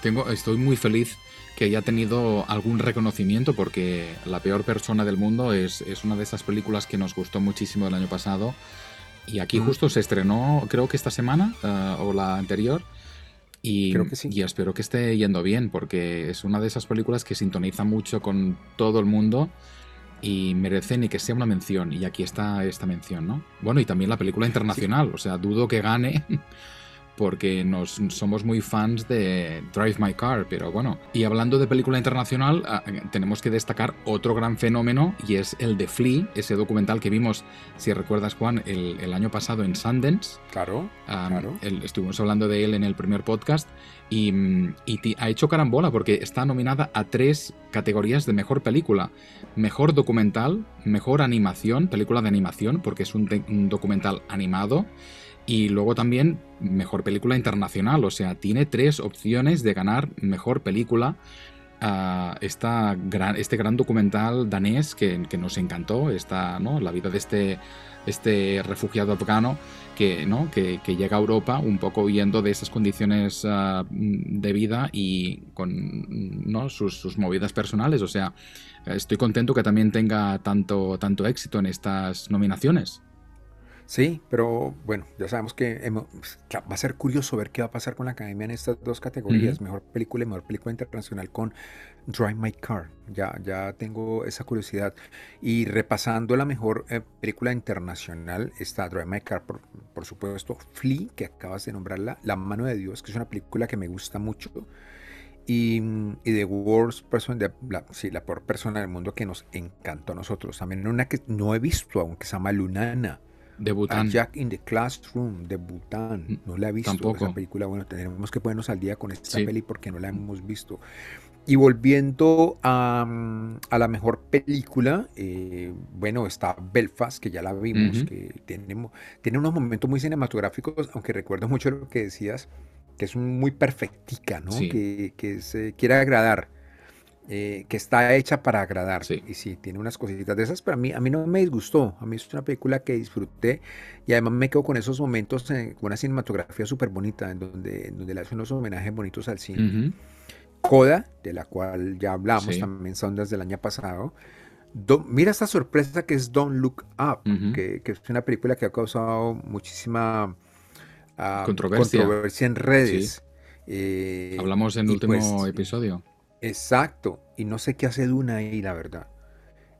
Tengo, estoy muy feliz que haya tenido algún reconocimiento, porque La peor persona del mundo es, una de esas películas que nos gustó muchísimo el año pasado. Y aquí justo se estrenó, creo que esta semana eh, o la anterior. Y, creo que sí. y espero que esté yendo bien, porque es una de esas películas que sintoniza mucho con todo el mundo y merece ni que sea una mención. Y aquí está esta mención, ¿no? Bueno, y también la película internacional, o sea, dudo que gane, porque nos, somos muy fans de Drive My Car, pero bueno. Y hablando de película internacional, ah, tenemos que destacar otro gran fenómeno y es el de Flea, ese documental que vimos, si recuerdas Juan, el, año pasado en Sundance. Claro, claro. estuvimos hablando de él en el primer podcast y, ha hecho carambola porque está nominada a tres categorías de mejor película. Mejor documental, mejor animación, película de animación, porque es un documental animado. Y luego también mejor película internacional, o sea, tiene tres opciones de ganar mejor película. Uh, esta gran, este gran documental danés que, nos encantó, esta, ¿no? la vida de este, este refugiado afgano que, ¿no? que, llega a Europa un poco huyendo de esas condiciones ah, de vida y con ¿no? sus, sus, movidas personales. O sea, estoy contento que también tenga tanto, tanto éxito en estas nominaciones. Sí, pero bueno, ya sabemos que va a ser curioso ver qué va a pasar con la academia en estas dos categorías, mejor película y mejor película internacional con Drive My Car. Ya, ya tengo esa curiosidad. Y repasando la mejor eh, película internacional está Drive My Car, por, por, supuesto, Flea, que acabas de nombrarla, La mano de Dios, que es una película que me gusta mucho. Y, y The Worst Person, de, la, sí, la peor persona del mundo que nos encantó a nosotros. También una que no he visto aunque se llama Lunana de Bután. Jack in the Classroom de Bután. Mm, no la he visto Tampoco. esa película. Bueno, tenemos que ponernos al día con esta peli porque no la hemos visto. Y volviendo a, a la mejor película, eh, bueno, está Belfast, que ya la vimos, que tiene, tiene unos momentos muy cinematográficos, aunque recuerdo mucho lo que decías, que es muy perfectica, ¿no? Que, que se quiere agradar. Eh, que está hecha para agradar. Y sí, tiene unas cositas de esas, pero a mí, a mí no me disgustó. A mí es una película que disfruté y además me quedo con esos momentos, con una cinematografía súper bonita, en donde, donde le hacen unos homenajes bonitos al cine. Coda, de la cual ya hablamos, también son desde el año pasado. mira esta sorpresa que es Don't Look Up, que, es una película que ha causado muchísima ah, controversia. en redes. Eh, hablamos en el último pues, episodio. Exacto, y no sé qué hace Duna ahí, la verdad.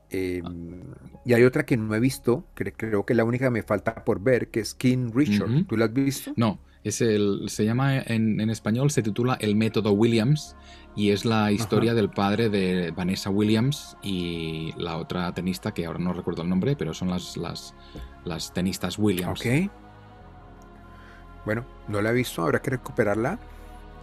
Em, y hay otra que no he visto, que creo que la única que me falta por ver, que es King Richard. ¿Tú la has visto? No, es el, se llama en, español, se titula El método Williams y es la historia del padre de Vanessa Williams y la otra tenista, que ahora no recuerdo el nombre, pero son las, las, las tenistas Williams. Ok. Bueno, no la he visto, habrá que recuperarla.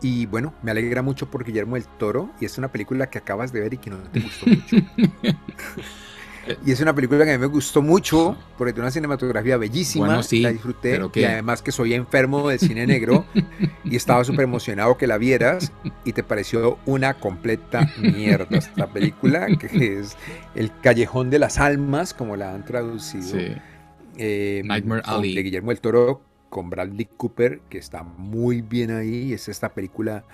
Y bueno, me alegra mucho por Guillermo el Toro y es una película que acabas de ver y que no te gustó mucho. y es una película que a mí me gustó mucho porque tiene una cinematografía bellísima, la disfruté y además que soy enfermo del cine negro y estaba súper emocionado que la vieras y te pareció una completa mierda esta película que es El Callejón de las Almas como la han traducido. Eh, Nightmare Alley. De Guillermo el Toro con Bradley Cooper, que está muy bien ahí. Es esta película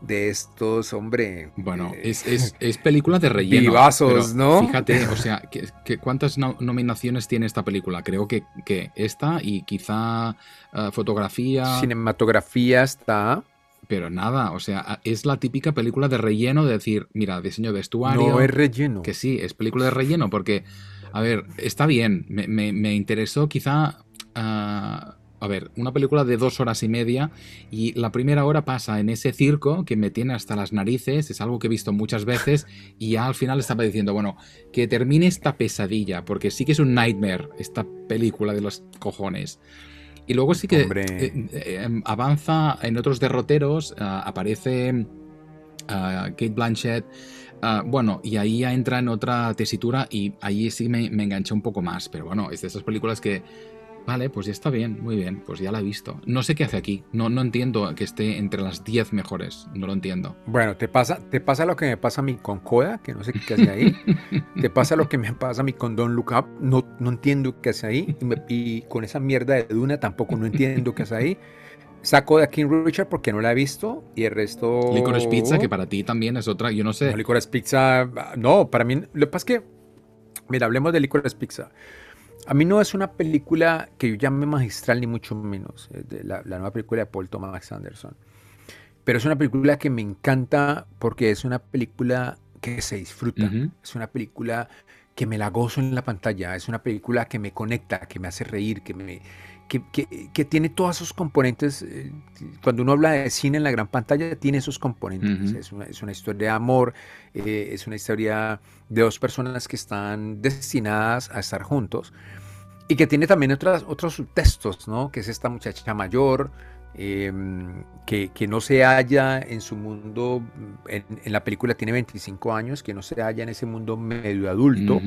de estos, hombre. Bueno, eh, es, película de relleno. Vivazos, ¿no? Fíjate, o sea, que, ¿cuántas nominaciones tiene esta película? Creo que, que esta y quizá eh, fotografía. Cinematografía está. pero nada, o sea, es la típica película de relleno de decir, mira, diseño de vestuario. No es relleno. Que sí, es película de relleno, porque, a ver, está bien, me, interesó quizá. Ah, a ver, una película de dos horas y media y la primera hora pasa en ese circo que me tiene hasta las narices, es algo que he visto muchas veces y ya al final estaba diciendo, bueno, que termine esta pesadilla, porque sí que es un nightmare esta película de los cojones. Y luego sí que eh, eh, em, avanza en otros derroteros, ah, aparece ah, Kate Blanchett, ah, bueno, y ahí ya entra en otra tesitura y ahí sí me, me enganché un poco más, pero bueno, es de esas películas que Vale, pues ya está bien, muy bien, pues ya la he visto. No sé qué hace aquí, no, no entiendo que esté entre las 10 mejores, no lo entiendo. Bueno, te pasa, te pasa lo que me pasa a mí con Coda, que no sé qué hace ahí. te pasa lo que me pasa a mí con Don't Look Up, no, no entiendo qué hace ahí. Y, con esa mierda de Duna tampoco no entiendo qué hace ahí. Saco de King Richard porque no la he visto y el resto... Licorice Pizza, que para ti también es otra, yo no sé. No, Licorice Pizza, no, para mí, lo que pasa es que, mira, hablemos de Licorice Pizza. A mí no es una película que yo llame magistral, ni mucho menos, eh, de la, nueva película de Paul Thomas Anderson. Pero es una película que me encanta porque es una película que se disfruta. Es una película que me la gozo en la pantalla. Es una película que me conecta, que me hace reír, que, me, que, tiene todos esos componentes. Eh, cuando uno habla de cine en la gran pantalla, tiene esos componentes. es, una, historia de amor, eh, es una historia de dos personas que están destinadas a estar juntos y que tiene también otras, otros subtextos, ¿no? Que es esta muchacha mayor. Em, que, no se halla en su mundo, en, la película tiene 25 años, que no se halla en ese mundo medio adulto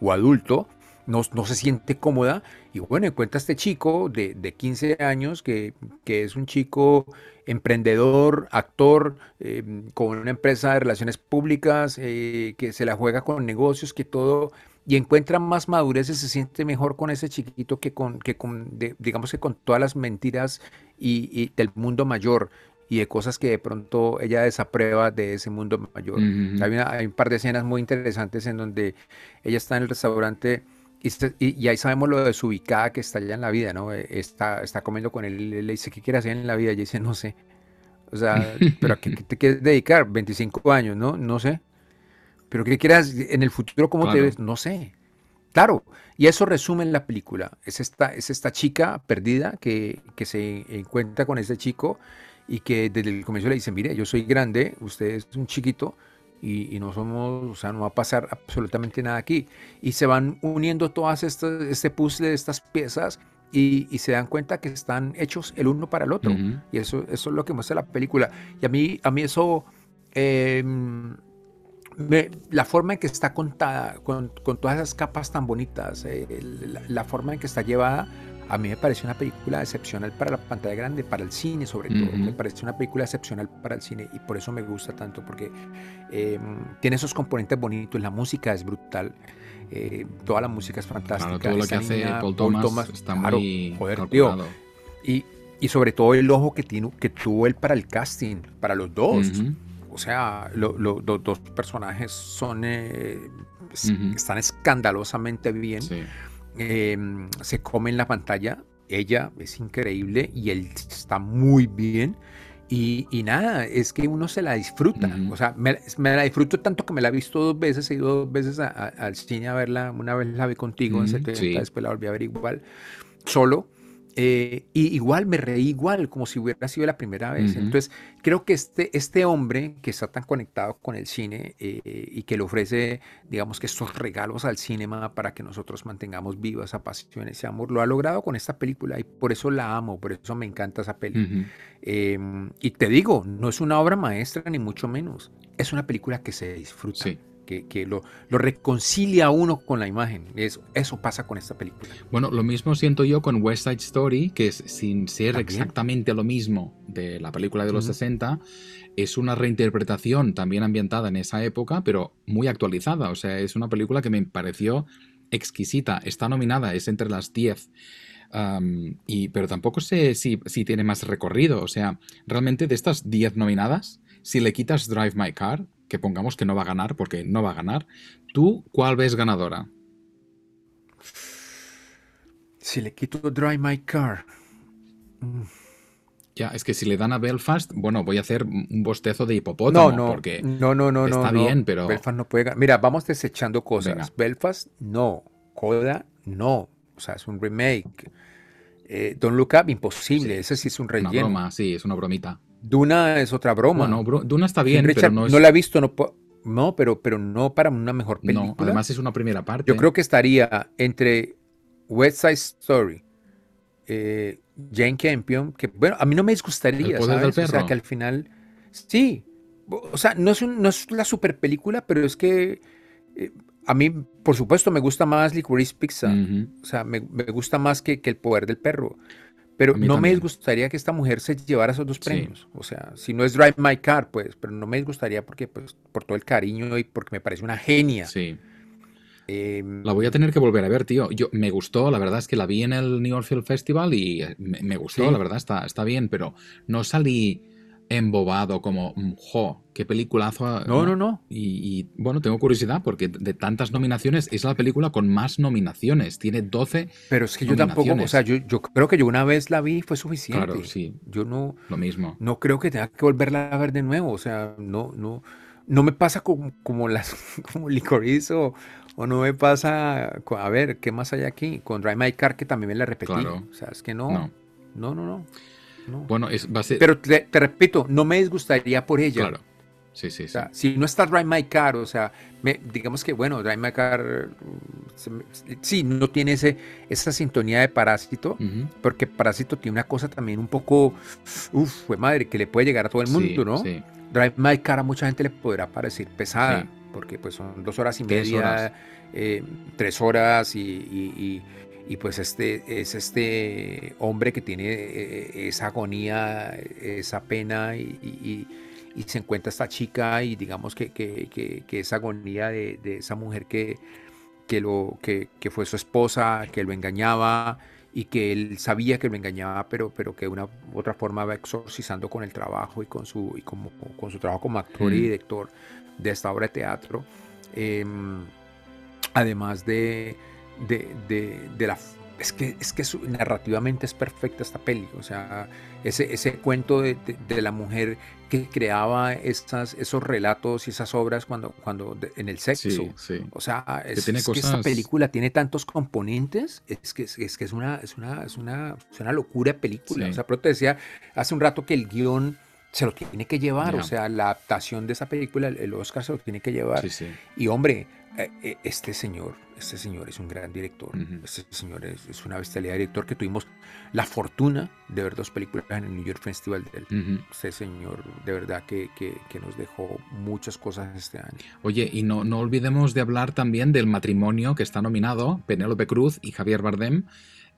o adulto, no, se siente cómoda. Y bueno, encuentra este chico de, 15 años que, es un chico emprendedor, actor, em, con una empresa de relaciones públicas, eh, que se la juega con negocios, que todo, y encuentra más madurez y se siente mejor con ese chiquito que con, que con digamos que con todas las mentiras y, del mundo mayor y de cosas que de pronto ella desaprueba de ese mundo mayor. hay, hay, un par de escenas muy interesantes en donde ella está en el restaurante y, ahí sabemos lo desubicada que está allá en la vida, ¿no? Eh, está, está comiendo con él, le dice, ¿qué quiere hacer en la vida? Y ella dice, no sé. O sea, ¿pero a qué, te quieres dedicar? 25 años, ¿no? No sé. ¿Pero qué quieres en el futuro? ¿Cómo te ves? No sé. Claro, y eso resume en la película. Es esta, es esta chica perdida que, que se encuentra con ese chico y que desde el comienzo le dice, mire, yo soy grande, usted es un chiquito, y, no somos, o sea, no va a pasar absolutamente nada aquí. Y se van uniendo todas estas, este puzzle de estas piezas y, se dan cuenta que están hechos el uno para el otro. Y eso, eso es lo que muestra la película. Y a mí, a mí eso, em, la forma en que está contada, con, con, todas esas capas tan bonitas, eh, la, forma en que está llevada, a mí me parece una película excepcional para la pantalla grande, para el cine sobre todo. Me parece una película excepcional para el cine y por eso me gusta tanto, porque em, tiene esos componentes bonitos, la música es brutal. Eh, toda la música es fantástica. todo lo que hace Paul, Thomas, está muy joder, y, y, sobre todo el ojo que, tiene, que tuvo él para el casting, para los dos. O sea, los dos personajes son, eh, están escandalosamente bien. Sí. Em, se come en la pantalla. Ella es increíble y él está muy bien. Y, nada, es que uno se la disfruta. O sea, me, la disfruto tanto que me la he visto dos veces. He ido dos veces al cine a verla. Una vez la vi contigo en 70, después la volví a ver igual, solo. Eh, y igual me reí igual, como si hubiera sido la primera vez. Entonces, creo que este, este hombre que está tan conectado con el cine eh, y que le ofrece, digamos que estos regalos al cinema para que nosotros mantengamos viva esa pasión, ese amor, lo ha logrado con esta película y por eso la amo, por eso me encanta esa peli. Em, y te digo, no es una obra maestra ni mucho menos, es una película que se disfruta que, lo, reconcilia a uno con la imagen. Eso, eso pasa con esta película. Bueno, lo mismo siento yo con West Side Story, que es, sin ser exactamente lo mismo de la película de los 60, es una reinterpretación también ambientada en esa época, pero muy actualizada. O sea, es una película que me pareció exquisita. Está nominada, es entre las 10. y, pero tampoco sé si, si, tiene más recorrido. O sea, realmente de estas 10 nominadas, si le quitas Drive My Car, que pongamos que no va a ganar, porque no va a ganar, ¿tú cuál ves ganadora? Si le quito Drive My Car. Mm, Ya, es que si le dan a Belfast, bueno, voy a hacer un bostezo de hipopótamo. No, no, porque no, no, no, está no, bien, pero. Belfast no puede. Mira, vamos desechando cosas. Venga. Belfast, no. Coda, no. O sea, es un remake. Eh, Don't Look Up, imposible. Sí. Ese sí es un Una relleno. broma, sí, es una bromita. Duna es otra broma. Bueno, Bru- Duna está bien, King pero Richard no es. la he visto, no, no, pero, pero no para una mejor película. no, además es una primera parte. Yo creo que estaría entre West Side Story, eh, Jane Campion, que bueno, a mí no me disgustaría, ¿sabes? O sea, que al final, sí, o sea, no es, un- no es la super película, pero es que eh, a mí, por supuesto, me gusta más Licorice Pizza, Ujú. o sea, me, me gusta más que, que El poder del perro. Pero no me disgustaría que esta mujer se llevara esos dos Sí. premios. O sea, si no es Drive My Car, pues, pero no me disgustaría porque, pues, por todo el cariño y porque me parece una genia. Sí. Em, La voy a tener que volver a ver, tío. Yo me gustó, la verdad es que la vi en el New York Film Festival y eh, me, me gustó, Sí. la verdad está, está bien, pero no salí embobado como, mm, jo, qué peliculazo. no, no, no. Y, y, bueno, tengo curiosidad porque de tantas nominaciones es la película con más nominaciones. Tiene 12, Pero es que yo tampoco, o sea, yo, yo creo que yo una vez la vi y fue suficiente. claro, sí, Yo no, lo mismo. no creo que tenga que volverla a ver de nuevo. O sea, no, no, no me pasa como, como las como Licorice o, o no me pasa. a ver, ¿qué más hay aquí? Con Drive My Car, que también me la repetí. Claro. O sea, es que no, No. no, no, no. No. Bueno, es, va a ser... Pero te, te repito, no me disgustaría por ella. claro. Sí, sí, O sí. sea, si no está Drive My Car, o sea, me- digamos que, bueno, Drive My Car, mm, se sí, no tiene ese, esa sintonía de Parásito, porque Parásito tiene una cosa también un poco, uff, fue madre, que le puede llegar a todo el mundo, Sí, ¿no? sí. Drive My Car a mucha gente le podrá parecer pesada, Sí. porque pues son dos horas y media, horas. eh, tres horas y, y- y- y, pues este es este hombre que tiene eh, esa agonía, esa pena y, y- y- se encuentra esta chica y digamos que, que- que- que esa agonía de, de esa mujer que, que, lo, que, que fue su esposa, que lo engañaba y que él sabía que lo engañaba, pero, pero que de una u otra forma va exorcizando con el trabajo y con su, y como, con su trabajo como actor y Mm. director de esta obra de teatro. Em, además de, de, de- de la... Es que, es que su- narrativamente es perfecta esta peli. O sea, ese, ese cuento de, de- de la mujer que creaba estas, esos relatos y esas obras cuando, cuando de- en el sexo. Sí, sí. O sea, es, que esta película tiene tantos componentes, es que es, es que es una, es una, es una, es una locura de película. Sí. O sea, pero te decía hace un rato que el guion se lo tiene que llevar, Ya. o sea, la adaptación de esa película, el, Oscar se lo tiene que llevar. Sí, sí. Y hombre, eh, eh, este señor, este señor es un gran director. Este señor es, es una bestialidad de director que tuvimos la fortuna de ver dos películas en el New York Festival de él. Ujú. Este señor, de verdad que, que- que nos dejó muchas cosas este año. Oye, y no, no olvidemos de hablar también del matrimonio que está nominado, Penélope Cruz y Javier Bardem.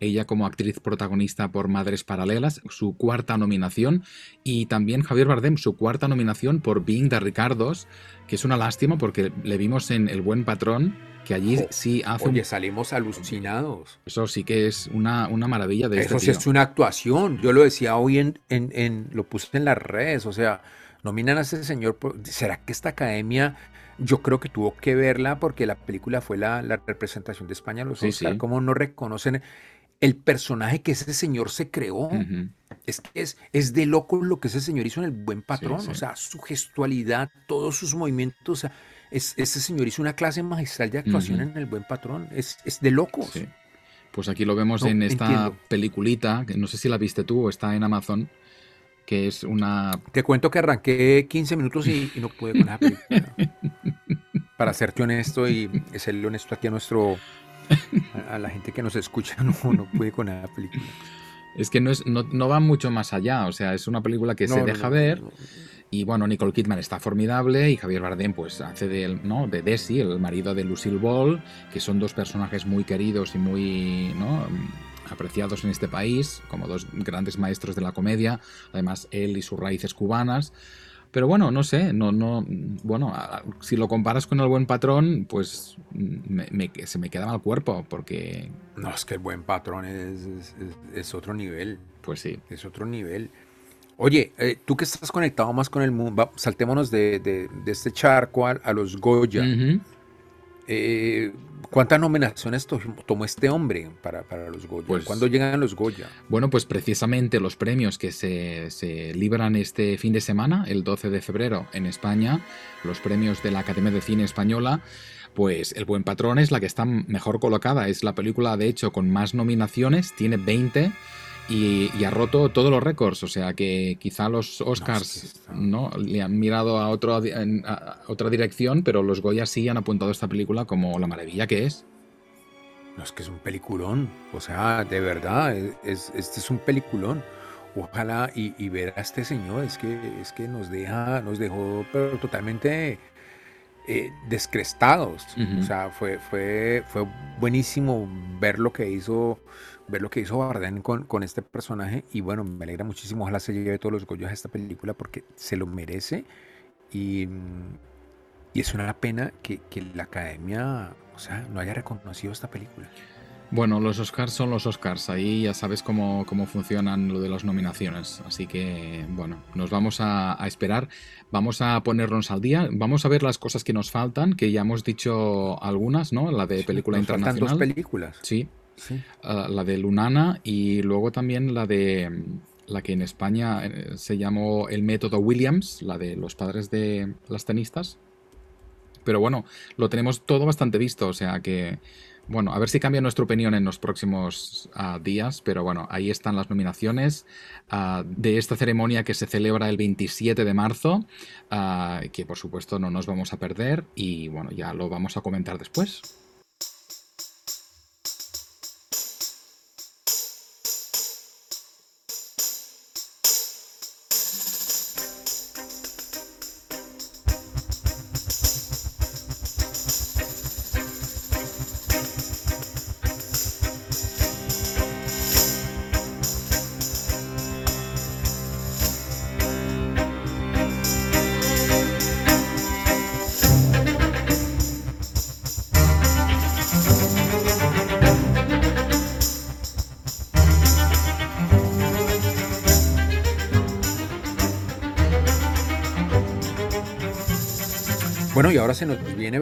Ella como actriz protagonista por Madres Paralelas, su cuarta nominación. Y también Javier Bardem, su cuarta nominación por Being de Ricardos, que es una lástima porque le vimos en El Buen Patrón, que allí Oh, sí hace un- Oye, salimos alucinados. Eso sí que es una, una maravilla de Eso este sí tío. es una actuación. Yo lo decía hoy en, en, en- lo puse en las redes. O sea, nominan a ese señor. por- ¿Será que esta academia, yo creo que tuvo que verla porque la película fue la, la representación de España a los Sí, Oscar? sí. ¿Cómo no reconocen el personaje que ese señor se creó? Es, que es, es de loco lo que ese señor hizo en el buen patrón. sí. O sea, su gestualidad, todos sus movimientos. O sea, es- ese señor hizo una clase magistral de actuación en el buen patrón. Es, es de locos. Sí. Pues aquí lo vemos No, en esta entiendo. peliculita, que no sé si la viste tú o está en Amazon, que es una... Te cuento que arranqué 15 minutos y, y no pude con la película. Para serte honesto y serle honesto aquí a nuestro a, a la gente que nos escucha, no, no pude con la película. Es que no, es, no, no va mucho más allá, o sea, es una película que No, se deja ver. Y bueno, Nicole Kidman está formidable y Javier Bardem pues hace de, ¿no? de Desi, el marido de Lucille Ball, que son dos personajes muy queridos y muy ¿no? apreciados en este país, como dos grandes maestros de la comedia, además él y sus raíces cubanas. Pero bueno, no sé, no, no, bueno, si lo comparas con el buen patrón, pues me- me- se me queda mal cuerpo, porque, No, es que el buen patrón es- es- es otro nivel. pues sí. Es otro nivel. Oye, eh, tú que estás conectado más con el mundo, va, saltémonos de, de- de este charco a, a los Goya. Ujú. Eh, ¿Cuántas nominaciones tomó este hombre para, para los Goya? Pues, ¿Cuándo llegan los Goya? Bueno, pues precisamente los premios que se, se, libran este fin de semana, el 12 de febrero en España, los premios de la Academia de Cine Española, pues El Buen Patrón es la que está mejor colocada. Es la película, de hecho, con más nominaciones, tiene 20 y, ha roto todos los récords. O sea que quizá los Oscars no, le han mirado a, otro, a otra dirección, pero los Goya sí han apuntado esta película como la maravilla que es. No, es que es un peliculón. O sea, de verdad, es, este es un peliculón. Ojalá y, ver a este señor, es que, es que nos deja, nos dejó pero totalmente eh, descrestados. O sea, fue, fue, fue buenísimo ver lo que hizo ver lo que hizo Bardem con, con, este personaje y bueno, me alegra muchísimo, ojalá se lleve todos los Goyos a esta película porque se lo merece y, y es una pena que, que, la academia, o sea, no haya reconocido esta película. Bueno, los Oscars son los Oscars, ahí ya sabes cómo, cómo funcionan lo de las nominaciones, así que bueno, nos vamos a, a, esperar, vamos a ponernos al día, vamos a ver las cosas que nos faltan, que ya hemos dicho algunas, ¿no? La de película nos internacional. Faltan dos películas. Sí, Ah, la de Lunana y luego también la de la que en España eh, se llamó el método Williams, la de los padres de las tenistas. Pero bueno, lo tenemos todo bastante visto, o sea que, bueno, a ver si cambia nuestra opinión en los próximos ah, días, pero bueno, ahí están las nominaciones ah, de esta ceremonia que se celebra el 27 de marzo, que por supuesto no nos vamos a perder y bueno, ya lo vamos a comentar después.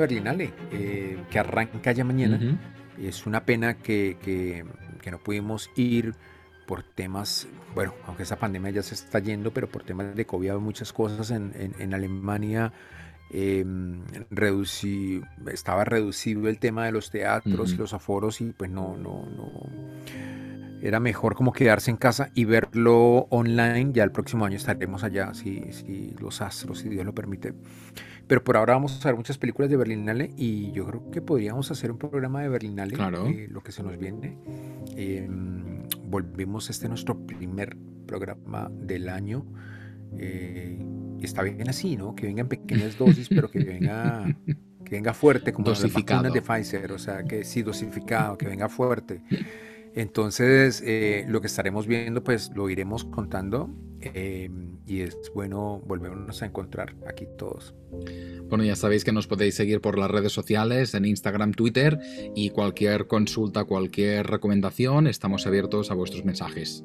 Berlinale, eh, que arranca ya mañana. Es una pena que, no pudimos ir por temas, bueno, aunque esa pandemia ya se está yendo, pero por temas de COVID muchas cosas en, Alemania. Em, estaba reducido el tema de los teatros y los aforos y pues no, no, no. Era mejor como quedarse en casa y verlo online. Ya el próximo año estaremos allá, si, si los astros, si Dios lo permite. Pero por ahora vamos a ver muchas películas de Berlinale y yo creo que podríamos hacer un programa de Berlinale, claro. Eh, lo que se nos viene. Em, volvemos este nuestro primer programa del año. Eh, está bien así, ¿no? Que venga en pequeñas dosis, pero que venga, que venga fuerte, como las de Pfizer, o sea, que sí, dosificado, que venga fuerte. Entonces, eh, lo que estaremos viendo, pues lo iremos contando eh, y es bueno volvernos a encontrar aquí todos. Bueno, ya sabéis que nos podéis seguir por las redes sociales, en Instagram, Twitter y cualquier consulta, cualquier recomendación, estamos abiertos a vuestros mensajes.